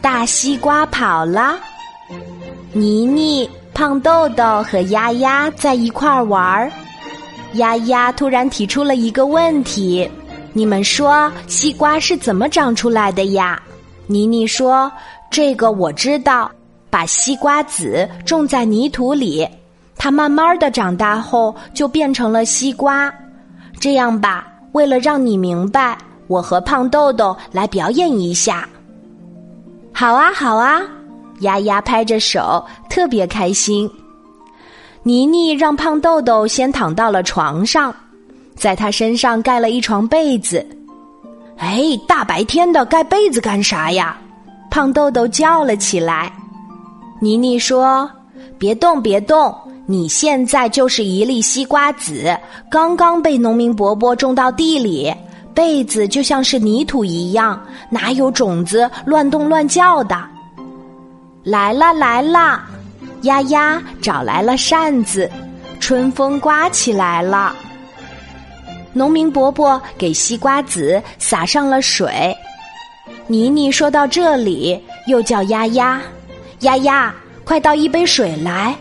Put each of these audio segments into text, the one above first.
大西瓜跑了，妮妮、胖豆豆和丫丫在一块儿玩儿。丫丫突然提出了一个问题：“你们说西瓜是怎么长出来的呀？”妮妮说：“这个我知道，把西瓜籽种在泥土里，它慢慢的长大后就变成了西瓜。这样吧，为了让你明白，我和胖豆豆来表演一下。”好啊，好啊！丫丫拍着手，特别开心。妮妮让胖豆豆先躺到了床上，在他身上盖了一床被子。哎，大白天的盖被子干啥呀？胖豆豆叫了起来。妮妮说：“别动，别动，你现在就是一粒西瓜籽，刚刚被农民伯伯种到地里。”被子就像是泥土一样，哪有种子乱动乱叫的？来啦来啦，丫丫找来了扇子，春风刮起来了。农民伯伯给西瓜籽撒上了水。妮妮说到这里，又叫丫丫，丫丫，快倒一杯水来！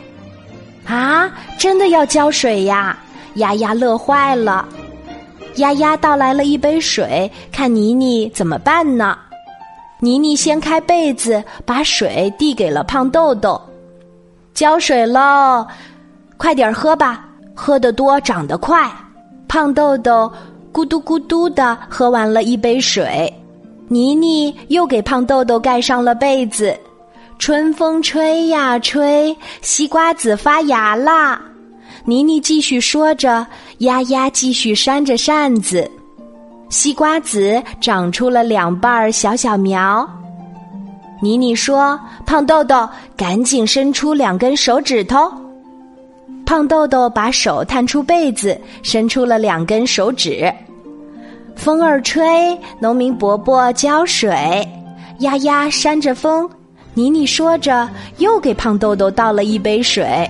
啊，真的要浇水呀？丫丫乐坏了。丫丫倒来了一杯水，看妮妮怎么办呢？妮妮掀开被子，把水递给了胖豆豆。浇水喽，快点喝吧，喝得多长得快。胖豆豆咕嘟咕嘟的喝完了一杯水，妮妮又给胖豆豆盖上了被子。春风吹呀吹，西瓜子发芽啦。妮妮继续说着，丫丫继续扇着扇子，西瓜籽长出了两瓣小小苗。妮妮说：“胖豆豆，赶紧伸出两根手指头。”胖豆豆把手探出被子，伸出了两根手指。风儿吹，农民伯伯浇水，丫丫扇着风。妮妮说着，又给胖豆豆倒了一杯水。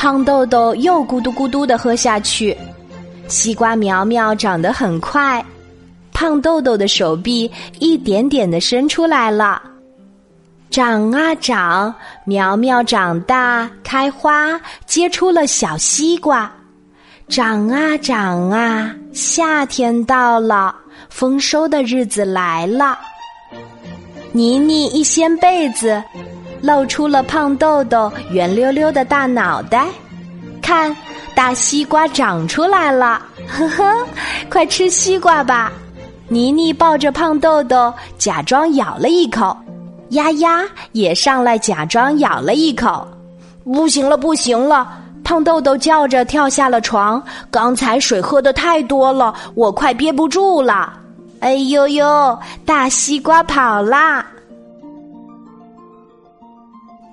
胖豆豆又咕嘟咕嘟的喝下去，西瓜苗苗长得很快，胖豆豆的手臂一点点的伸出来了，长啊长，苗苗长大开花，结出了小西瓜，长啊长啊，夏天到了，丰收的日子来了。妮妮一掀被子。露出了胖豆豆圆溜溜的大脑袋，看，大西瓜长出来了，呵呵，快吃西瓜吧！妮妮抱着胖豆豆，假装咬了一口，丫丫也上来假装咬了一口，不行了，不行了！胖豆豆叫着跳下了床，刚才水喝的太多了，我快憋不住了！哎呦呦，大西瓜跑啦！